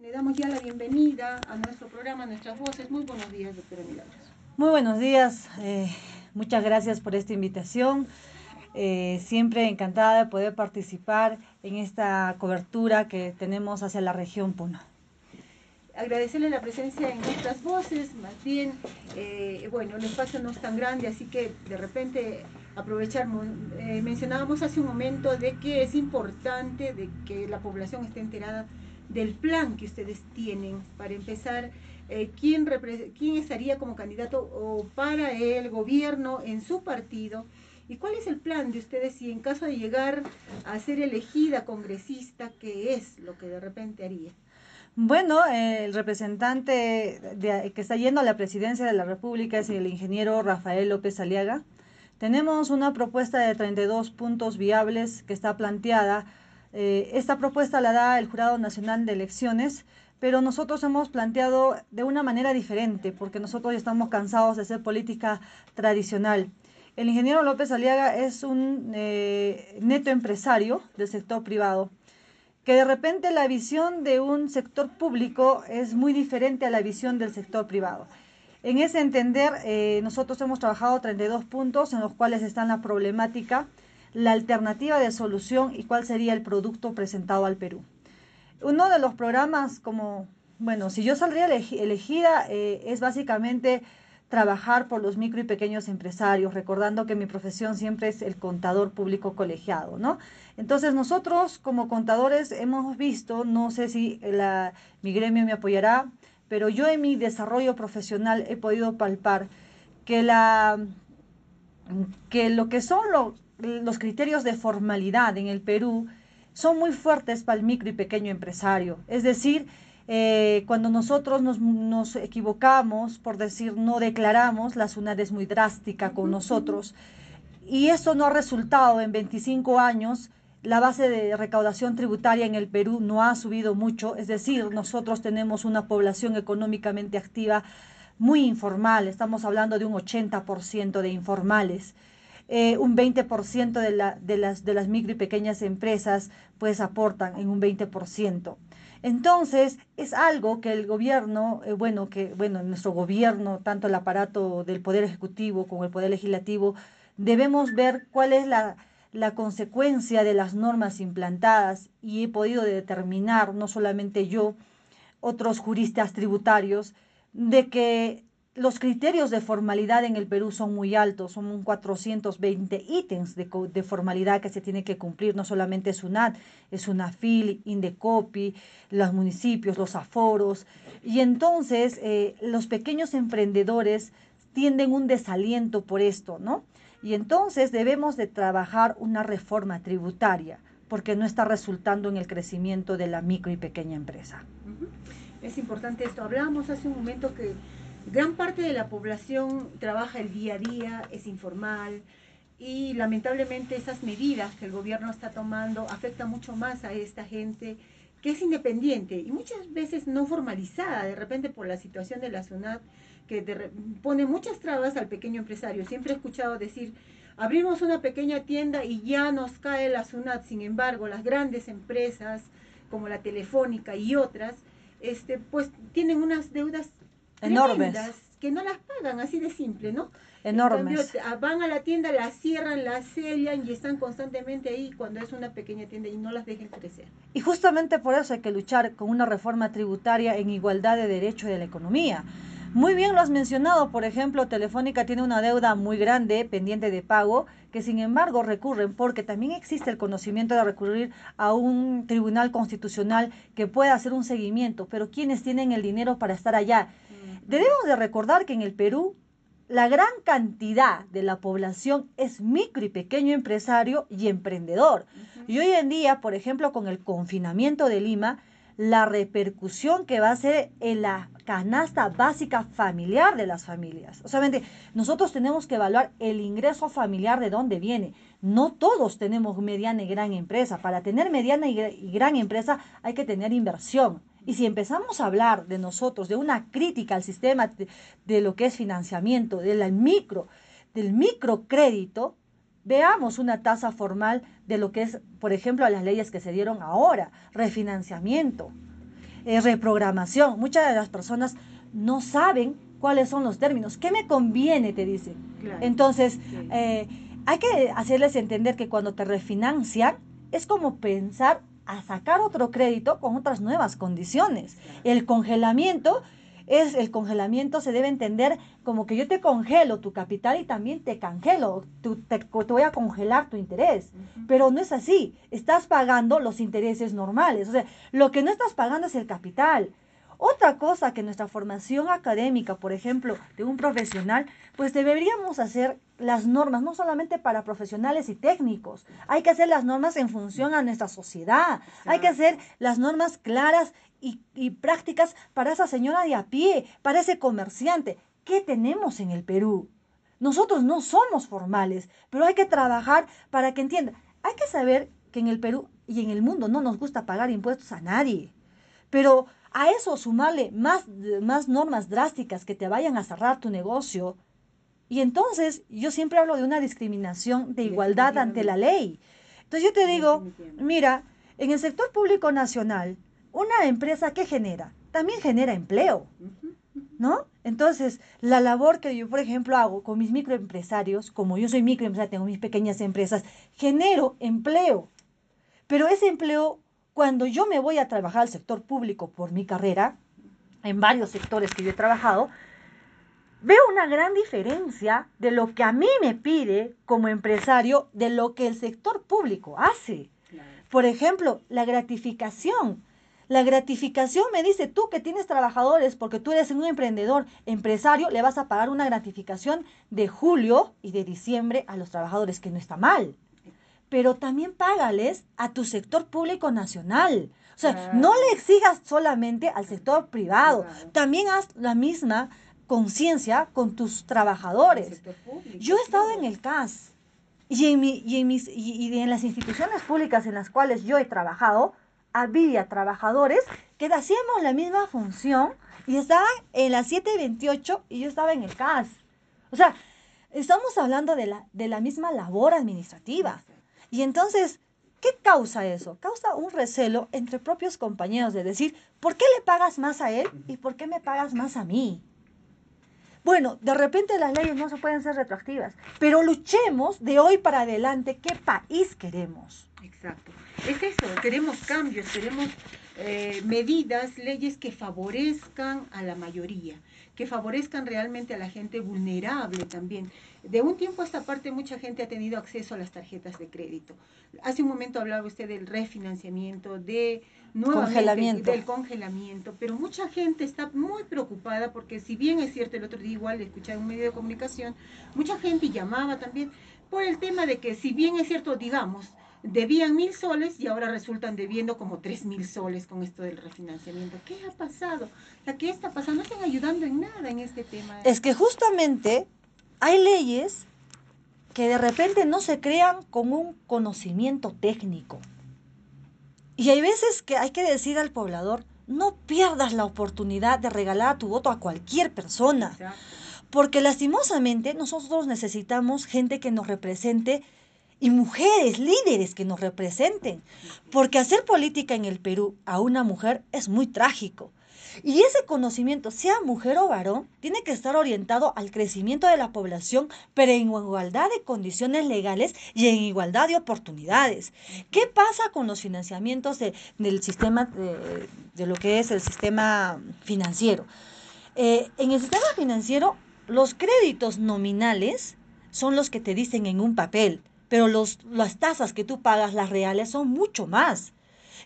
Le damos ya la bienvenida a nuestro programa, Nuestras Voces. Muy buenos días, doctora Milagros. Muy buenos días. Eh, muchas gracias por esta invitación. Eh, siempre encantada de poder participar en esta cobertura que tenemos hacia la región Puno. Agradecerle la presencia en nuestras voces, más bien, eh, bueno, el espacio no es tan grande, así que de repente aprovechar, mencionábamos hace un momento de que es importante de que la población esté enterada del plan que ustedes tienen para empezar, eh, ¿quién, quién estaría como candidato o para el gobierno en su partido y cuál es el plan de ustedes y en caso de llegar a ser elegida congresista, qué es lo que de repente haría. Bueno, el representante que está yendo a la presidencia de la República es el ingeniero Rafael López Aliaga. Tenemos una propuesta de 32 puntos viables que está planteada eh, esta propuesta la da el Jurado Nacional de Elecciones, pero nosotros hemos planteado de una manera diferente, porque nosotros ya estamos cansados de hacer política tradicional. El ingeniero López Aliaga es un eh, neto empresario del sector privado, que de repente la visión de un sector público es muy diferente a la visión del sector privado. En ese entender, eh, nosotros hemos trabajado 32 puntos en los cuales está la problemática la alternativa de solución y cuál sería el producto presentado al Perú. Uno de los programas como, bueno, si yo saldría elegida, eh, es básicamente trabajar por los micro y pequeños empresarios, recordando que mi profesión siempre es el contador público colegiado, ¿no? Entonces nosotros como contadores hemos visto, no sé si mi gremio me apoyará, pero yo en mi desarrollo profesional he podido palpar que la que lo que son los los criterios de formalidad en el Perú son muy fuertes para el micro y pequeño empresario. Es decir, eh, cuando nosotros nos, equivocamos, por decir no declaramos, la SUNAT es muy drástica con nosotros. Y eso no ha resultado en 25 años. La base de recaudación tributaria en el Perú no ha subido mucho. Es decir, nosotros tenemos una población económicamente activa muy informal. Estamos hablando de un 80% de informales. Eh, un 20% de, la, de, las, de las micro y pequeñas empresas pues aportan en un 20%. Entonces, es algo que el gobierno, eh, bueno, que, bueno, nuestro gobierno, tanto el aparato del Poder Ejecutivo como el Poder Legislativo, debemos ver cuál es la, la consecuencia de las normas implantadas y he podido determinar, no solamente yo, otros juristas tributarios, de que los criterios de formalidad en el Perú son muy altos, son 420 ítems de, de, formalidad que se tiene que cumplir, no solamente es UNAFIL, INDECOPI, los municipios, los aforos, y entonces eh, los pequeños emprendedores tienden un desaliento por esto, ¿no? Y entonces debemos de trabajar una reforma tributaria, porque no está resultando en el crecimiento de la micro y pequeña empresa. Es importante esto. Hablábamos hace un momento que Gran parte de la población trabaja el día a día, es informal y lamentablemente esas medidas que el gobierno está tomando afectan mucho más a esta gente que es independiente y muchas veces no formalizada, de repente por la situación de la SUNAT, que pone muchas trabas al pequeño empresario. Siempre he escuchado decir, abrimos una pequeña tienda y ya nos cae la SUNAT. Sin embargo, las grandes empresas como la Telefónica y otras, este, pues tienen unas deudas enormes. Que no las pagan, así de simple, ¿no? Enormes. van a la tienda, las cierran, las sellan y están constantemente ahí cuando es una pequeña tienda y no las dejen crecer. Y justamente por eso hay que luchar con una reforma tributaria en igualdad de derecho de la economía. Muy bien lo has mencionado, por ejemplo, Telefónica tiene una deuda muy grande pendiente de pago, que sin embargo recurren porque también existe el conocimiento de recurrir a un tribunal constitucional que pueda hacer un seguimiento, pero ¿quiénes tienen el dinero para estar allá? Debemos de recordar que en el Perú la gran cantidad de la población es micro y pequeño empresario y emprendedor. Y hoy en día, por ejemplo, con el confinamiento de Lima, la repercusión que va a ser en la canasta básica familiar de las familias. O sea, nosotros tenemos que evaluar el ingreso familiar de dónde viene. No todos tenemos mediana y gran empresa. Para tener mediana y gran empresa hay que tener inversión. Y si empezamos a hablar de nosotros, de una crítica al sistema de, lo que es financiamiento, del micro, del microcrédito, veamos una tasa formal de lo que es, por ejemplo, las leyes que se dieron ahora, refinanciamiento. eh, reprogramación. Muchas de las personas no saben cuáles son los términos. ¿Qué me conviene? Te dice. Entonces, eh, hay que hacerles entender que cuando te refinancian, es como pensar a sacar otro crédito con otras nuevas condiciones. El congelamiento es el congelamiento se debe entender como que yo te congelo tu capital y también te congelo, te, voy a congelar tu interés. Pero no es así, estás pagando los intereses normales. O sea, lo que no estás pagando es el capital. Otra cosa que nuestra formación académica, por ejemplo, de un profesional, pues deberíamos hacer las normas, no solamente para profesionales y técnicos, hay que hacer las normas en función a nuestra sociedad, hay que hacer las normas claras y, y prácticas para esa señora de a pie, para ese comerciante. ¿Qué tenemos en el Perú? Nosotros no somos formales, pero hay que trabajar para que entienda. Hay que saber que en el Perú y en el mundo no nos gusta pagar impuestos a nadie. Pero a eso sumarle más, más normas drásticas que te vayan a cerrar tu negocio. Y entonces yo siempre hablo de una discriminación de igualdad ante la ley. Entonces yo te digo, mira, en el sector público nacional, una empresa que genera, también genera empleo, ¿no? Entonces, la labor que yo, por ejemplo, hago con mis microempresarios, como yo soy microempresaria, tengo mis pequeñas empresas, genero empleo. Pero ese empleo cuando yo me voy a trabajar al sector público por mi carrera, en varios sectores que yo he trabajado, veo una gran diferencia de lo que a mí me pide como empresario de lo que el sector público hace. Por ejemplo, la gratificación. La gratificación me dice, tú que tienes trabajadores, porque tú eres un emprendedor, empresario, le vas a pagar una gratificación de julio y de diciembre a los trabajadores, que no está mal pero también págales a tu sector público nacional. O sea, no le exijas solamente al sector privado, también haz la misma conciencia con tus trabajadores. Yo he estado en el CAS y en, mi, y, en mis, y, en las instituciones públicas en las cuales yo he trabajado, había trabajadores que hacíamos la misma función y estaban en la 728 y yo estaba en el CAS. O sea, estamos hablando de la, de la misma labor administrativa. Y entonces, ¿qué causa eso? Causa un recelo entre propios compañeros de decir, ¿por qué le pagas más a él y por qué me pagas más a mí? Bueno, de repente las leyes no se pueden ser retroactivas, pero luchemos de hoy para adelante qué país queremos. Exacto. Es eso, queremos cambios, queremos eh, medidas, leyes que favorezcan a la mayoría, que favorezcan realmente a la gente vulnerable también. De un tiempo a esta parte mucha gente ha tenido acceso a las tarjetas de crédito. Hace un momento hablaba usted del refinanciamiento, de congelamiento. del congelamiento, pero mucha gente está muy preocupada porque si bien es cierto, el otro día igual escuché en un medio de comunicación, mucha gente llamaba también por el tema de que si bien es cierto, digamos, debían mil soles y ahora resultan debiendo como tres mil soles con esto del refinanciamiento. ¿Qué ha pasado? ¿qué está pasando? No están ayudando en nada en este tema. Es que justamente hay leyes que de repente no se crean con un conocimiento técnico. Y hay veces que hay que decir al poblador, no pierdas la oportunidad de regalar tu voto a cualquier persona. Porque lastimosamente nosotros necesitamos gente que nos represente y mujeres líderes que nos representen. Porque hacer política en el Perú a una mujer es muy trágico. Y ese conocimiento, sea mujer o varón, tiene que estar orientado al crecimiento de la población, pero en igualdad de condiciones legales y en igualdad de oportunidades. ¿Qué pasa con los financiamientos del sistema, de, lo que es el sistema financiero? Eh, en el sistema financiero, los créditos nominales son los que te dicen en un papel, pero los, las tasas que tú pagas, las reales, son mucho más.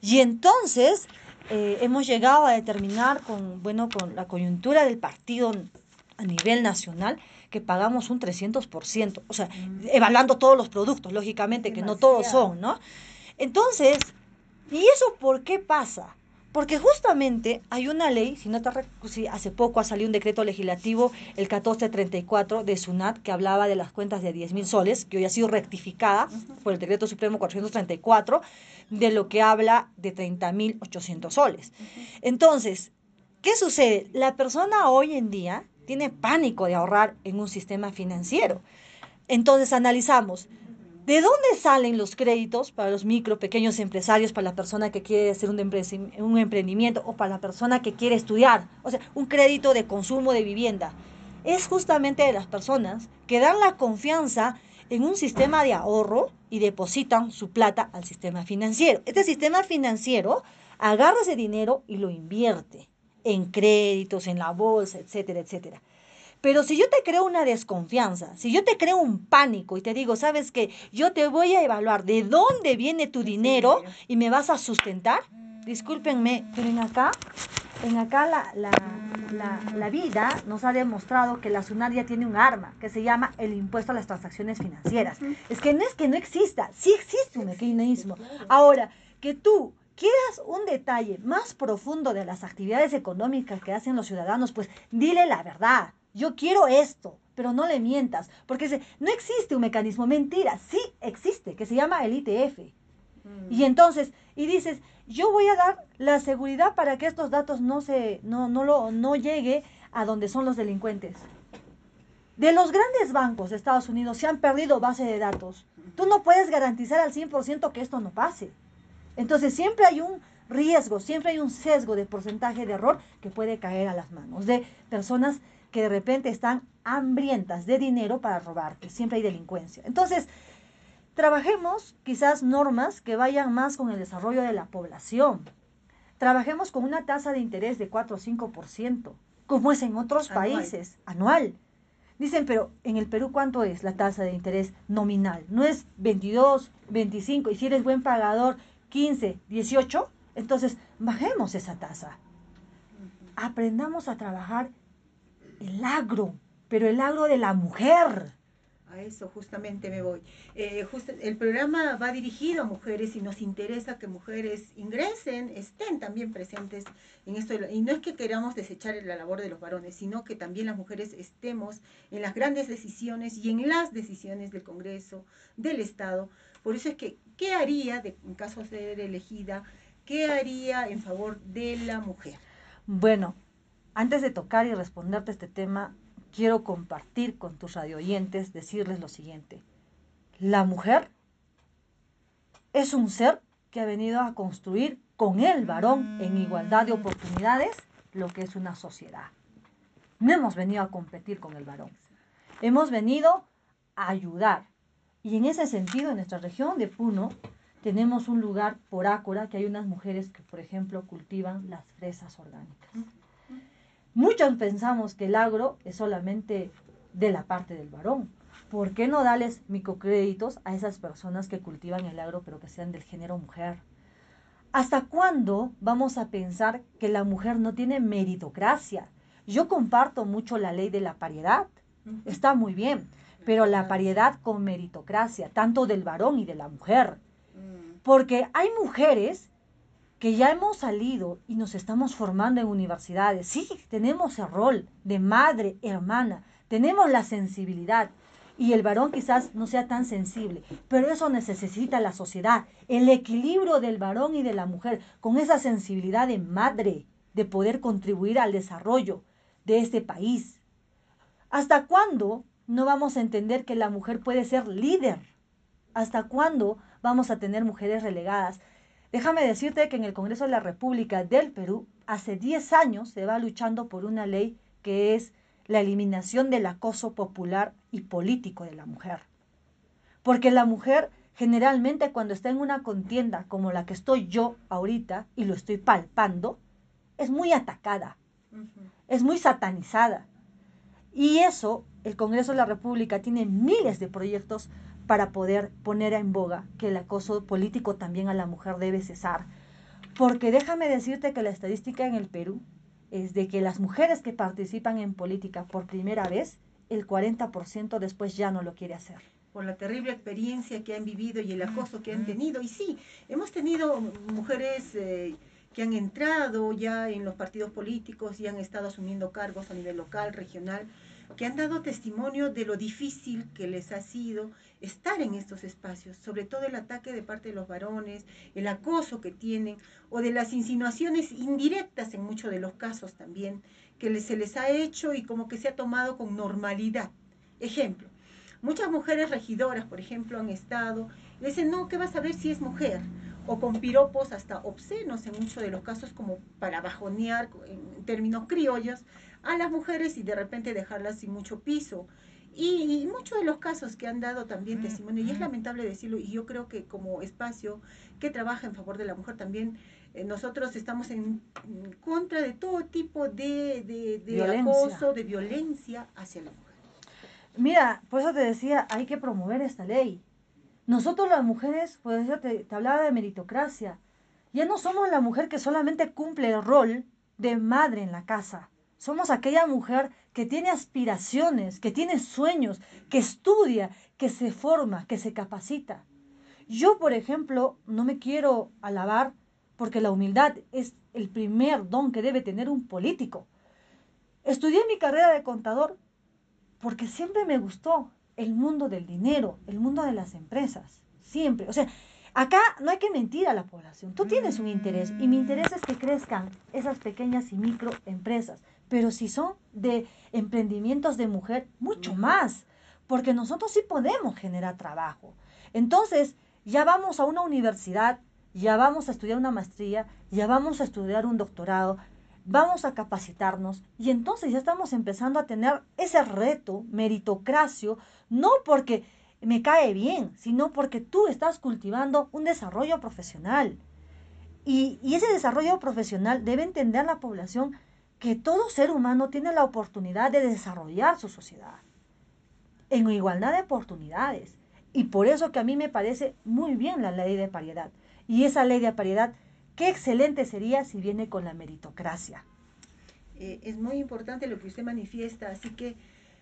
Y entonces eh, hemos llegado a determinar con, bueno, con la coyuntura del partido a nivel nacional que pagamos un 300%, o sea, mm. evaluando todos los productos, lógicamente, que no todos son, ¿no? Entonces, ¿y eso por qué pasa? Porque justamente hay una ley, si no te si hace poco ha salido un decreto legislativo, el 1434 de SUNAT, que hablaba de las cuentas de 10 mil soles, que hoy ha sido rectificada por el decreto supremo 434, de lo que habla de 30 mil 800 soles. Entonces, ¿qué sucede? La persona hoy en día tiene pánico de ahorrar en un sistema financiero. Entonces analizamos, ¿De dónde salen los créditos para los micro, pequeños empresarios, para la persona que quiere hacer un, emprendimiento o para la persona que quiere estudiar? O sea, un crédito de consumo de vivienda. Es justamente de las personas que dan la confianza en un sistema de ahorro y depositan su plata al sistema financiero. Este sistema financiero agarra ese dinero y lo invierte en créditos, en la bolsa, etcétera, etcétera. Pero si yo te creo una desconfianza, si yo te creo un pánico y te digo, sabes que yo te voy a evaluar de dónde viene tu dinero y me vas a sustentar, discúlpenme, pero en acá, en acá la, vida nos ha demostrado que la SUNAT ya tiene un arma que se llama el impuesto a las transacciones financieras. Es que no es que no exista, sí existe un mecanismo. Ahora, que tú quieras un detalle más profundo de las actividades económicas que hacen los ciudadanos, pues dile la verdad yo quiero esto, pero no le mientas, porque no existe un mecanismo, mentira, sí existe, que se llama el ITF. Mm. Y entonces, y dices, yo voy a dar la seguridad para que estos datos no se, no, no lo, no llegue a donde son los delincuentes. De los grandes bancos de Estados Unidos se han perdido base de datos. Tú no puedes garantizar al 100% que esto no pase. Entonces siempre hay un riesgo, siempre hay un sesgo de porcentaje de error que puede caer a las manos de personas que de repente están hambrientas de dinero para robarte. Siempre hay delincuencia. Entonces, trabajemos quizás normas que vayan más con el desarrollo de la población. Trabajemos con una tasa de interés de 4 o 5%, como es en otros países, anual. Dicen, pero en el Perú, ¿cuánto es la tasa de interés nominal? ¿No es 22, 25? Y si eres buen pagador, 15, 18. Entonces, bajemos esa tasa. Aprendamos a trabajar el agro, pero el agro de la mujer. A eso justamente me voy. Eh, el programa va dirigido a mujeres y nos interesa que mujeres ingresen, estén también presentes en esto. Y no es que queramos desechar la labor de los varones, sino que también las mujeres estemos en las grandes decisiones y en las decisiones del Congreso, del Estado. Por eso es que, ¿qué haría, de, en caso de ser elegida, qué haría en favor de la mujer? Bueno, antes de tocar y responderte este tema, quiero compartir con tus radioyentes, decirles lo siguiente. La mujer es un ser que ha venido a construir con el varón en igualdad de oportunidades lo que es una sociedad. No hemos venido a competir con el varón. Hemos venido a ayudar. Y en ese sentido, en nuestra región de Puno, tenemos un lugar por Ácora que hay unas mujeres que, por ejemplo, cultivan las fresas orgánicas. Muchos pensamos que el agro es solamente de la parte del varón. ¿Por qué no darles microcréditos a esas personas que cultivan el agro pero que sean del género mujer? ¿Hasta cuándo vamos a pensar que la mujer no tiene meritocracia? Yo comparto mucho la ley de la paridad. Está muy bien, pero la paridad con meritocracia, tanto del varón y de la mujer. Mm. Porque hay mujeres que ya hemos salido y nos estamos formando en universidades. Sí, tenemos el rol de madre, hermana, tenemos la sensibilidad. Y el varón quizás no sea tan sensible, pero eso necesita la sociedad, el equilibrio del varón y de la mujer, con esa sensibilidad de madre, de poder contribuir al desarrollo de este país. ¿Hasta cuándo no vamos a entender que la mujer puede ser líder? ¿Hasta cuándo vamos a tener mujeres relegadas? Déjame decirte que en el Congreso de la República del Perú, hace 10 años se va luchando por una ley que es la eliminación del acoso popular y político de la mujer. Porque la mujer generalmente cuando está en una contienda como la que estoy yo ahorita y lo estoy palpando, es muy atacada, es muy satanizada. Y eso, el Congreso de la República tiene miles de proyectos para poder poner en boga que el acoso político también a la mujer debe cesar. Porque déjame decirte que la estadística en el Perú es de que las mujeres que participan en política por primera vez, el 40% después ya no lo quiere hacer. Por la terrible experiencia que han vivido y el acoso que han tenido. Y sí, hemos tenido mujeres eh, que han entrado ya en los partidos políticos y han estado asumiendo cargos a nivel local, regional, que han dado testimonio de lo difícil que les ha sido estar en estos espacios, sobre todo el ataque de parte de los varones, el acoso que tienen o de las insinuaciones indirectas en muchos de los casos también que se les ha hecho y como que se ha tomado con normalidad. Ejemplo, Muchas mujeres regidoras, por ejemplo, han estado y dicen, no, ¿qué vas a ver si es mujer? O con piropos hasta obscenos en muchos de los casos como para bajonear en términos criollos a las mujeres y de repente dejarlas sin mucho piso. Y, muchos de los casos que han dado también testimonio, y es lamentable decirlo, y yo creo que como espacio que trabaja en favor de la mujer también, eh, nosotros estamos en contra de todo tipo de, de, acoso, de violencia hacia la mujer. Mira, por eso te decía, hay que promover esta ley. Nosotros las mujeres, pues yo te, te hablaba de meritocracia, ya no somos la mujer que solamente cumple el rol de madre en la casa. Somos aquella mujer que tiene aspiraciones, que tiene sueños, que estudia, que se forma, que se capacita. Yo, por ejemplo, no me quiero alabar porque la humildad es el primer don que debe tener un político. Estudié mi carrera de contador porque siempre me gustó el mundo del dinero, el mundo de las empresas, siempre. O sea, acá no hay que mentir a la población. Tú tienes un interés y mi interés es que crezcan esas pequeñas y microempresas pero si son de emprendimientos de mujer, mucho más, porque nosotros sí podemos generar trabajo. Entonces, ya vamos a una universidad, ya vamos a estudiar una maestría, ya vamos a estudiar un doctorado, vamos a capacitarnos y entonces ya estamos empezando a tener ese reto meritocracio, no porque me cae bien, sino porque tú estás cultivando un desarrollo profesional. Y, y ese desarrollo profesional debe entender la población que todo ser humano tiene la oportunidad de desarrollar su sociedad en igualdad de oportunidades. Y por eso que a mí me parece muy bien la ley de paridad. Y esa ley de paridad, qué excelente sería si viene con la meritocracia. Eh, es muy importante lo que usted manifiesta, así que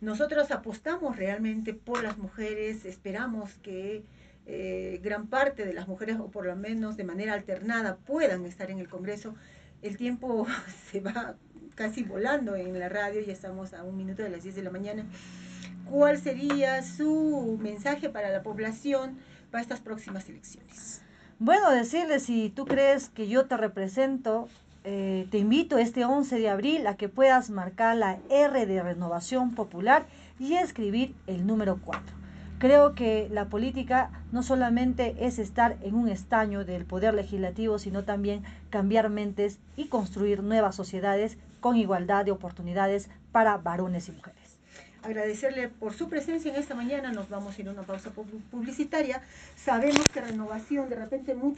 nosotros apostamos realmente por las mujeres, esperamos que eh, gran parte de las mujeres, o por lo menos de manera alternada, puedan estar en el Congreso. El tiempo se va casi volando en la radio, ya estamos a un minuto de las 10 de la mañana. ¿Cuál sería su mensaje para la población para estas próximas elecciones? Bueno, decirle, si tú crees que yo te represento, eh, te invito este 11 de abril a que puedas marcar la R de Renovación Popular y escribir el número 4. Creo que la política no solamente es estar en un estaño del poder legislativo, sino también cambiar mentes y construir nuevas sociedades con igualdad de oportunidades para varones y mujeres. Agradecerle por su presencia en esta mañana. Nos vamos a ir a una pausa publicitaria. Sabemos que renovación, de repente, mucho